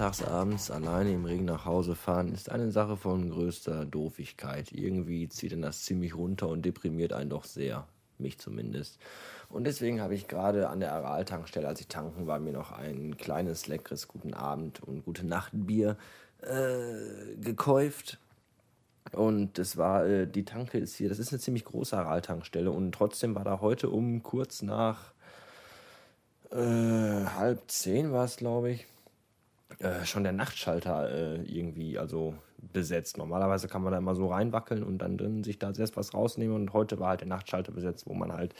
sonntagsabends alleine im Regen nach Hause fahren ist eine Sache von größter Doofigkeit. Irgendwie zieht dann das ziemlich runter und deprimiert einen doch sehr. Mich zumindest. Und deswegen habe ich gerade an der Aral-Tankstelle, als ich tanken war, mir noch ein kleines, leckeres Guten Abend und Gute Nacht Bier äh, gekäuft. Und das war, äh, die Tanke ist hier, das ist eine ziemlich große Aral-Tankstelle und trotzdem war da heute um kurz nach äh, halb zehn war es, glaube ich, äh, schon der Nachtschalter äh, irgendwie, also besetzt. Normalerweise kann man da immer so reinwackeln und dann drin sich da selbst was rausnehmen und heute war halt der Nachtschalter besetzt, wo man halt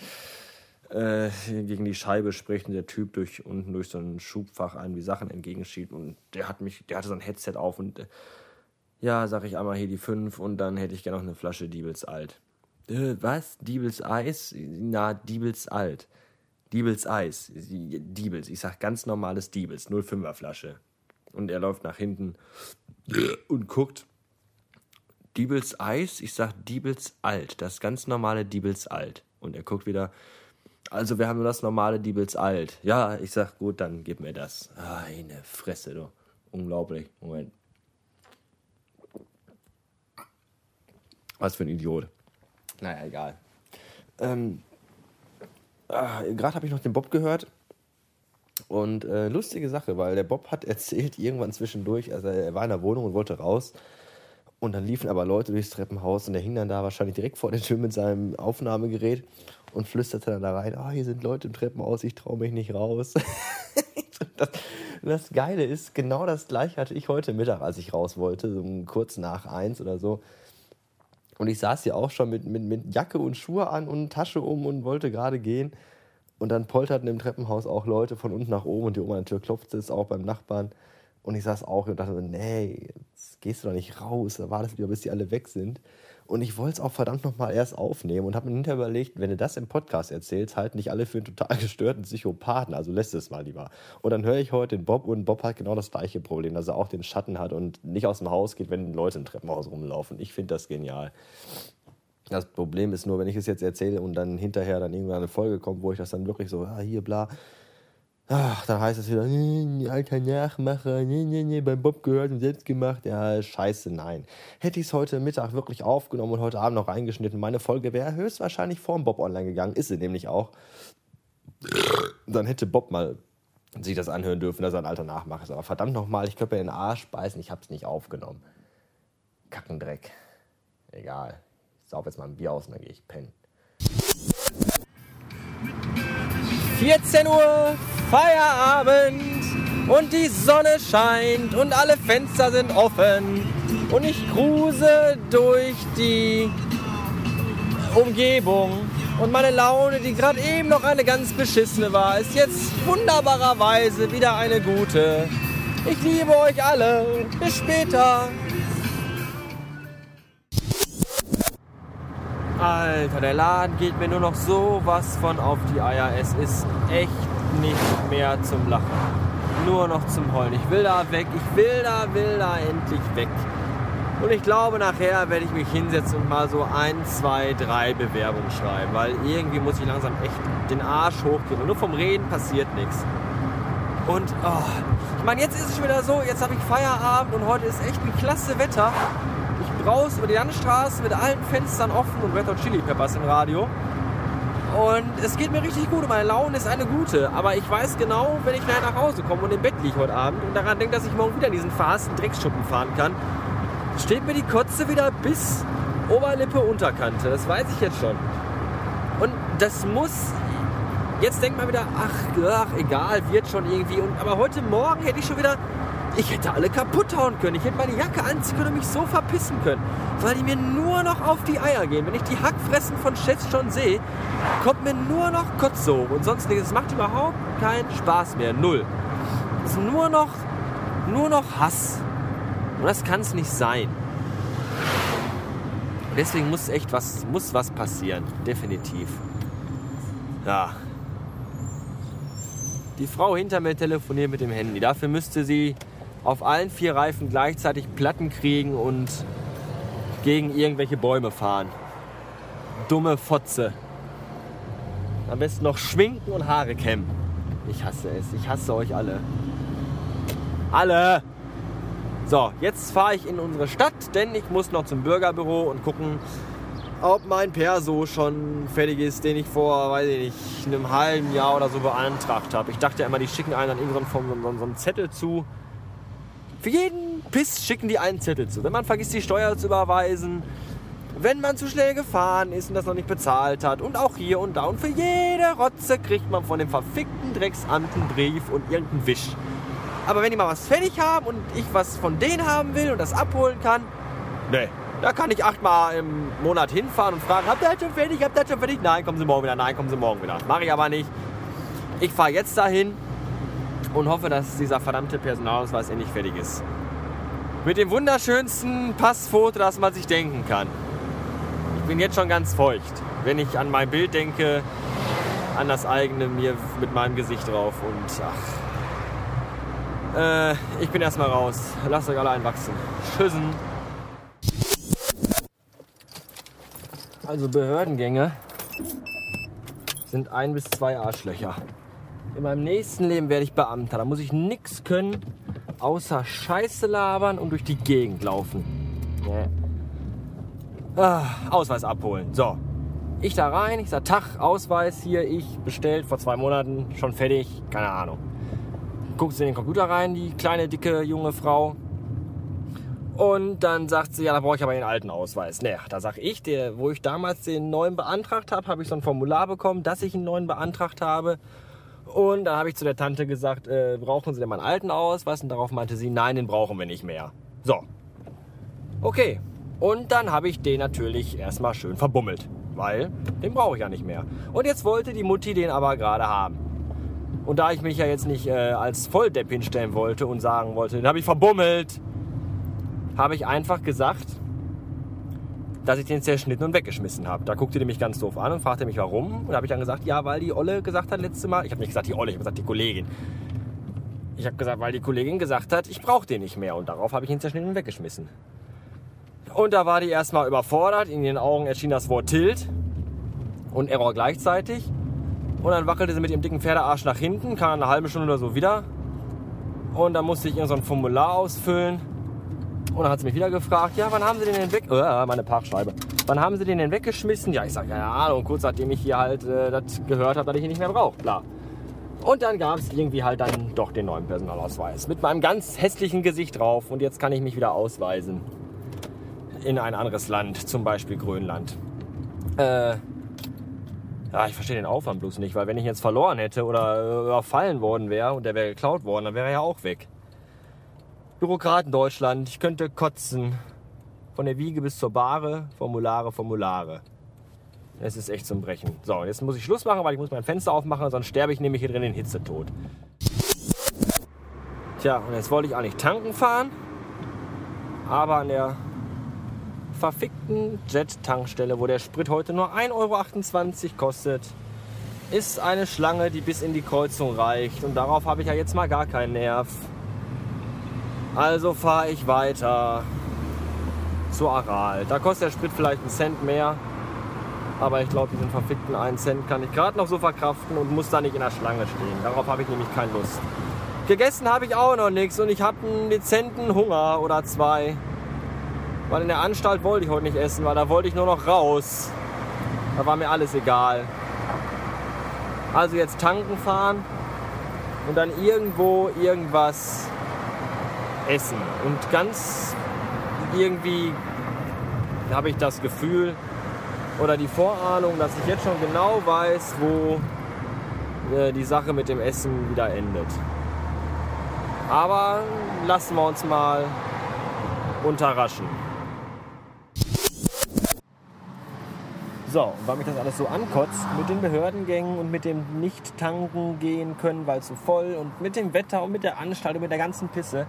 äh, gegen die Scheibe spricht und der Typ durch unten durch so ein Schubfach irgendwie Sachen entgegenschiebt und der hat mich, der hatte so ein Headset auf und äh, ja, sag ich einmal hier die 5 und dann hätte ich gerne noch eine Flasche Diebels Alt. Was? Diebels Eis? Na, Diebels Alt. Diebels Eis. Diebels. Ich sag ganz normales Diebels. 05er Flasche. Und er läuft nach hinten und guckt. Diebels Eis? Ich sag Diebels Alt. Das ganz normale Diebels Alt. Und er guckt wieder. Also wir haben nur das normale Diebels Alt. Ja, ich sag gut, dann gib mir das. Eine Fresse, du. Unglaublich. Moment. Was für ein Idiot. Naja, egal. Ähm, ah, Gerade habe ich noch den Bob gehört. Und äh, lustige Sache, weil der Bob hat erzählt, irgendwann zwischendurch, also er war in der Wohnung und wollte raus. Und dann liefen aber Leute durchs Treppenhaus und der hing dann da wahrscheinlich direkt vor der Tür mit seinem Aufnahmegerät und flüsterte dann da rein, oh, hier sind Leute im Treppenhaus, ich traue mich nicht raus. das, das Geile ist, genau das gleiche hatte ich heute Mittag, als ich raus wollte, so kurz nach eins oder so. Und ich saß hier auch schon mit, mit, mit Jacke und Schuhe an und Tasche um und wollte gerade gehen. Und dann polterten im Treppenhaus auch Leute von unten nach oben und die Oma an der Tür klopfte es auch beim Nachbarn. Und ich saß auch und dachte, nee, jetzt gehst du doch nicht raus, da wartest du, bis die alle weg sind. Und ich wollte es auch verdammt nochmal erst aufnehmen und habe mir hinterher überlegt, wenn du das im Podcast erzählst, halten nicht alle für einen total gestörten Psychopathen, also lässt es mal lieber. Und dann höre ich heute den Bob und Bob hat genau das gleiche Problem, dass er auch den Schatten hat und nicht aus dem Haus geht, wenn Leute im Treppenhaus rumlaufen. Ich finde das genial. Das Problem ist nur, wenn ich es jetzt erzähle und dann hinterher dann irgendwann eine Folge kommt, wo ich das dann wirklich so, ah, hier, bla, Ach, dann heißt es wieder, alter Nachmacher, nee, nee, nee, beim Bob gehört und selbst gemacht. Ja, scheiße, nein. Hätte ich es heute Mittag wirklich aufgenommen und heute Abend noch reingeschnitten, meine Folge wäre höchstwahrscheinlich vor dem Bob online gegangen, ist sie nämlich auch. Dann hätte Bob mal sich das anhören dürfen, dass er ein alter Nachmacher ist. Aber verdammt nochmal, ich könnte mir den Arsch beißen, ich hab's nicht aufgenommen. Kackendreck. Egal. Sauf jetzt mal ein Bier aus und dann gehe ich pennen. 14 Uhr, Feierabend und die Sonne scheint und alle Fenster sind offen und ich gruse durch die Umgebung und meine Laune, die gerade eben noch eine ganz beschissene war, ist jetzt wunderbarerweise wieder eine gute. Ich liebe euch alle. Bis später. Alter, der Laden geht mir nur noch so was von auf die Eier. Es ist echt nicht mehr zum Lachen. Nur noch zum Heulen. Ich will da weg. Ich will da, will da endlich weg. Und ich glaube, nachher werde ich mich hinsetzen und mal so ein, zwei, drei Bewerbungen schreiben. Weil irgendwie muss ich langsam echt den Arsch hochgehen. Und nur vom Reden passiert nichts. Und oh, ich meine, jetzt ist es schon wieder so, jetzt habe ich Feierabend und heute ist echt ein klasse Wetter. Brauche über die Landstraße mit allen Fenstern offen und Red Hot Chili Peppers im Radio. Und es geht mir richtig gut meine Laune ist eine gute. Aber ich weiß genau, wenn ich nach Hause komme und im Bett liege heute Abend und daran denke, dass ich morgen wieder in diesen verhassten Drecksschuppen fahren kann, steht mir die Kotze wieder bis Oberlippe, Unterkante. Das weiß ich jetzt schon. Und das muss. Jetzt denkt man wieder, ach, ach egal, wird schon irgendwie. Und, aber heute Morgen hätte ich schon wieder ich hätte alle kaputt hauen können. Ich hätte meine Jacke anziehen können und mich so verpissen können. Weil die mir nur noch auf die Eier gehen. Wenn ich die Hackfressen von Chess schon sehe, kommt mir nur noch Kotze hoch und sonst nichts. Es macht überhaupt keinen Spaß mehr. Null. Es ist nur noch, nur noch Hass. Und das kann es nicht sein. Deswegen muss echt was, muss was passieren. Definitiv. Ja. Die Frau hinter mir telefoniert mit dem Handy. Dafür müsste sie auf allen vier Reifen gleichzeitig Platten kriegen und gegen irgendwelche Bäume fahren. Dumme Fotze. Am besten noch schminken und Haare kämmen. Ich hasse es. Ich hasse euch alle. Alle! So, jetzt fahre ich in unsere Stadt, denn ich muss noch zum Bürgerbüro und gucken, ob mein Perso schon fertig ist, den ich vor, weiß ich nicht, einem halben Jahr oder so beantragt habe. Ich dachte immer, die schicken einen dann irgendeinen so, so, so einen Zettel zu. Für jeden Piss schicken die einen Zettel zu. Wenn man vergisst, die Steuer zu überweisen, wenn man zu schnell gefahren ist und das noch nicht bezahlt hat und auch hier und da. Und für jede Rotze kriegt man von dem verfickten Drecksamt einen Brief und irgendeinen Wisch. Aber wenn die mal was fertig haben und ich was von denen haben will und das abholen kann, nee. Da kann ich achtmal im Monat hinfahren und fragen, habt ihr das schon fertig, habt ihr das schon fertig? Nein, kommen Sie morgen wieder, nein, kommen Sie morgen wieder. Mache ich aber nicht. Ich fahre jetzt dahin und hoffe, dass dieser verdammte Personalausweis endlich fertig ist. Mit dem wunderschönsten Passfoto, das man sich denken kann. Ich bin jetzt schon ganz feucht, wenn ich an mein Bild denke, an das eigene mir mit meinem Gesicht drauf und ach. Äh, ich bin erstmal raus. Lasst euch alle einwachsen. Tschüssen. Also Behördengänge sind ein bis zwei Arschlöcher. In meinem nächsten Leben werde ich Beamter. Da muss ich nichts können, außer Scheiße labern und durch die Gegend laufen. Nee. Ah, Ausweis abholen. So. Ich da rein, ich sag Tag, Ausweis hier, ich bestellt vor zwei Monaten, schon fertig, keine Ahnung. Guckt sie in den Computer rein, die kleine, dicke, junge Frau. Und dann sagt sie, ja, da brauche ich aber den alten Ausweis. Naja, da sag ich, der, wo ich damals den neuen beantragt habe, habe ich so ein Formular bekommen, dass ich einen neuen beantragt habe. Und dann habe ich zu der Tante gesagt, äh, brauchen Sie denn meinen alten Ausweis? Und darauf meinte sie, nein, den brauchen wir nicht mehr. So. Okay. Und dann habe ich den natürlich erstmal schön verbummelt. Weil den brauche ich ja nicht mehr. Und jetzt wollte die Mutti den aber gerade haben. Und da ich mich ja jetzt nicht äh, als Volldepp hinstellen wollte und sagen wollte, den habe ich verbummelt, habe ich einfach gesagt, dass ich den zerschnitten und weggeschmissen habe. Da guckte die mich ganz doof an und fragte mich, warum. Und da habe ich dann gesagt, ja, weil die Olle gesagt hat letztes Mal, ich habe nicht gesagt die Olle, ich habe gesagt die Kollegin. Ich habe gesagt, weil die Kollegin gesagt hat, ich brauche den nicht mehr. Und darauf habe ich ihn zerschnitten und weggeschmissen. Und da war die erstmal überfordert. In ihren Augen erschien das Wort Tilt und Error gleichzeitig. Und dann wackelte sie mit ihrem dicken Pferdearsch nach hinten, kam eine halbe Stunde oder so wieder. Und dann musste ich ihr so ein Formular ausfüllen und dann hat sie mich wieder gefragt, ja, wann haben Sie den denn weg... Äh, meine Parkscheibe. Wann haben Sie den denn weggeschmissen? Ja, ich sage, keine Ahnung, kurz nachdem ich hier halt äh, das gehört habe, dass ich ihn nicht mehr brauche. Bla. Und dann gab es irgendwie halt dann doch den neuen Personalausweis. Mit meinem ganz hässlichen Gesicht drauf. Und jetzt kann ich mich wieder ausweisen. In ein anderes Land, zum Beispiel Grönland. Äh, ja, ich verstehe den Aufwand bloß nicht, weil wenn ich jetzt verloren hätte oder überfallen worden wäre und der wäre geklaut worden, dann wäre er ja auch weg. Bürokraten Deutschland, ich könnte kotzen. Von der Wiege bis zur Bahre, Formulare, Formulare. Es ist echt zum Brechen. So, jetzt muss ich Schluss machen, weil ich muss mein Fenster aufmachen, sonst sterbe ich nämlich hier drin in Hitzetod. Tja, und jetzt wollte ich eigentlich tanken fahren, aber an der verfickten Jet-Tankstelle, wo der Sprit heute nur 1,28 Euro kostet, ist eine Schlange, die bis in die Kreuzung reicht. Und darauf habe ich ja jetzt mal gar keinen Nerv. Also fahre ich weiter zu Aral. Da kostet der Sprit vielleicht einen Cent mehr. Aber ich glaube, diesen verfickten einen Cent kann ich gerade noch so verkraften und muss da nicht in der Schlange stehen. Darauf habe ich nämlich keine Lust. Gegessen habe ich auch noch nichts und ich habe einen dezenten Hunger oder zwei. Weil in der Anstalt wollte ich heute nicht essen, weil da wollte ich nur noch raus. Da war mir alles egal. Also jetzt tanken fahren und dann irgendwo irgendwas essen. Und ganz irgendwie habe ich das Gefühl oder die Vorahnung, dass ich jetzt schon genau weiß, wo äh, die Sache mit dem Essen wieder endet. Aber lassen wir uns mal unterraschen. So, weil mich das alles so ankotzt, mit den Behördengängen und mit dem Nicht-Tanken gehen können, weil zu voll und mit dem Wetter und mit der Anstalt und mit der ganzen Pisse,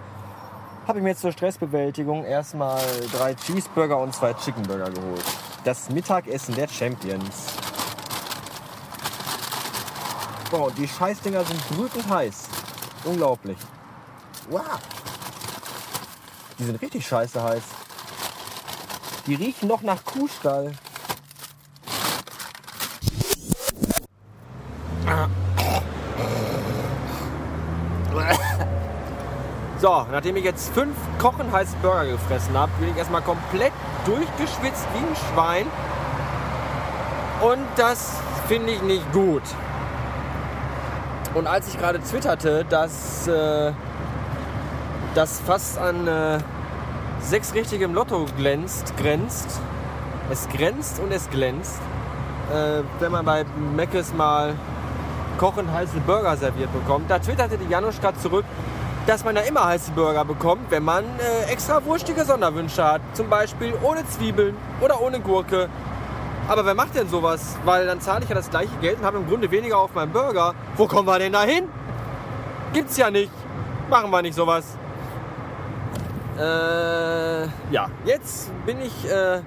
habe ich mir jetzt zur Stressbewältigung erstmal drei Cheeseburger und zwei Chickenburger geholt. Das Mittagessen der Champions. Boah, die Scheißdinger sind brütend heiß. Unglaublich. Wow. Die sind richtig scheiße heiß. Die riechen noch nach Kuhstall. So, nachdem ich jetzt fünf kochen heiße Burger gefressen habe, bin ich erstmal komplett durchgeschwitzt wie ein Schwein. Und das finde ich nicht gut. Und als ich gerade twitterte, dass äh, das fast an äh, sechs richtigem Lotto glänzt, grenzt, es grenzt und es glänzt, äh, wenn man bei Meckes mal kochend heiße Burger serviert bekommt. Da twitterte die Januszka zurück, dass man ja immer heiße Burger bekommt, wenn man äh, extra wurstige Sonderwünsche hat. Zum Beispiel ohne Zwiebeln oder ohne Gurke. Aber wer macht denn sowas? Weil dann zahle ich ja das gleiche Geld und habe im Grunde weniger auf meinem Burger. Wo kommen wir denn da hin? Gibt's ja nicht. Machen wir nicht sowas. Äh, ja, jetzt bin ich, äh,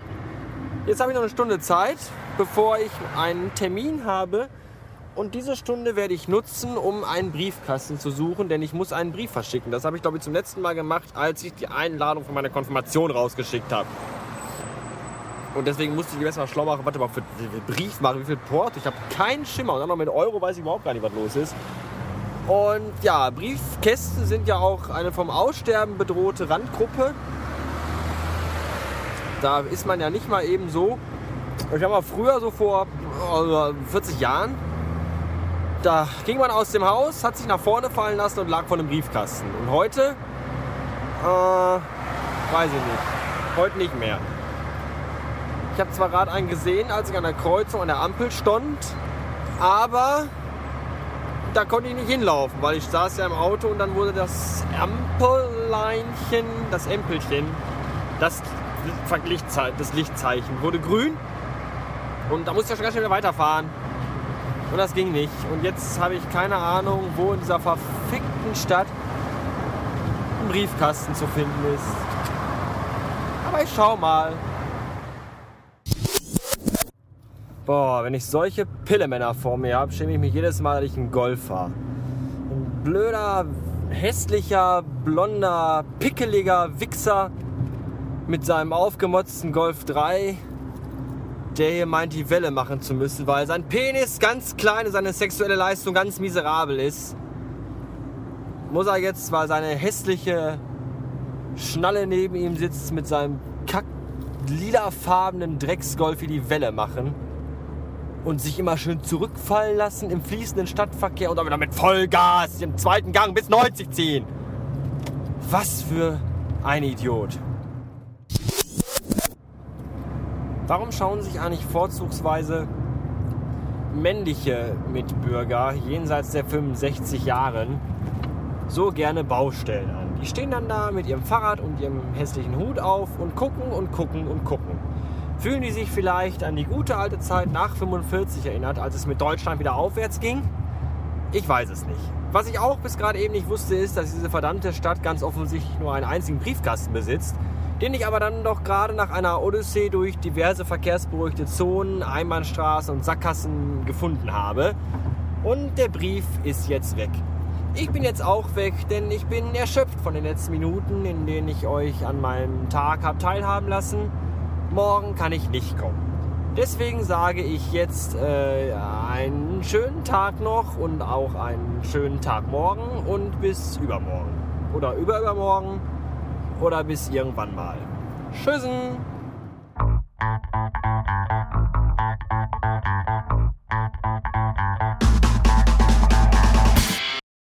jetzt habe ich noch eine Stunde Zeit, bevor ich einen Termin habe und diese Stunde werde ich nutzen, um einen Briefkasten zu suchen, denn ich muss einen Brief verschicken. Das habe ich, glaube ich, zum letzten Mal gemacht, als ich die Einladung von meiner Konfirmation rausgeschickt habe. Und deswegen musste ich jetzt mal schlau machen, warte mal, für, für Briefmarke, wie viel Port? Ich habe keinen Schimmer. Und dann noch mit Euro weiß ich überhaupt gar nicht, was los ist. Und ja, Briefkästen sind ja auch eine vom Aussterben bedrohte Randgruppe. Da ist man ja nicht mal eben so. Ich habe mal früher, so vor 40 Jahren, da ging man aus dem Haus, hat sich nach vorne fallen lassen und lag vor einem Briefkasten. Und heute, äh, weiß ich nicht. Heute nicht mehr. Ich habe zwar gerade einen gesehen, als ich an der Kreuzung an der Ampel stand, aber da konnte ich nicht hinlaufen, weil ich saß ja im Auto und dann wurde das Ampelleinchen, das Ämpelchen, das, das Lichtzeichen wurde grün und da musste ich ja schon ganz schnell weiterfahren. Und das ging nicht. Und jetzt habe ich keine Ahnung, wo in dieser verfickten Stadt ein Briefkasten zu finden ist. Aber ich schau mal. Boah, wenn ich solche Pillemänner vor mir habe, schäme ich mich jedes Mal, dass ich einen Golf fahre. Ein blöder, hässlicher, blonder, pickeliger Wichser mit seinem aufgemotzten Golf 3 der hier meint, die Welle machen zu müssen, weil sein Penis ganz klein und seine sexuelle Leistung ganz miserabel ist, muss er jetzt, weil seine hässliche Schnalle neben ihm sitzt, mit seinem kack lilafarbenen Drecksgolf wie die Welle machen und sich immer schön zurückfallen lassen im fließenden Stadtverkehr und dann wieder mit Vollgas im zweiten Gang bis 90 ziehen. Was für ein Idiot. Warum schauen sich eigentlich vorzugsweise männliche Mitbürger jenseits der 65 Jahren so gerne Baustellen an? Die stehen dann da mit ihrem Fahrrad und ihrem hässlichen Hut auf und gucken und gucken und gucken. Fühlen die sich vielleicht an die gute alte Zeit nach 45 erinnert, als es mit Deutschland wieder aufwärts ging? Ich weiß es nicht. Was ich auch bis gerade eben nicht wusste, ist, dass diese verdammte Stadt ganz offensichtlich nur einen einzigen Briefkasten besitzt den ich aber dann doch gerade nach einer Odyssee durch diverse verkehrsberuhigte Zonen, Einbahnstraßen und Sackgassen gefunden habe. Und der Brief ist jetzt weg. Ich bin jetzt auch weg, denn ich bin erschöpft von den letzten Minuten, in denen ich euch an meinem Tag habe teilhaben lassen. Morgen kann ich nicht kommen. Deswegen sage ich jetzt äh, einen schönen Tag noch und auch einen schönen Tag morgen und bis übermorgen. Oder überübermorgen oder bis irgendwann mal. Tschüssen!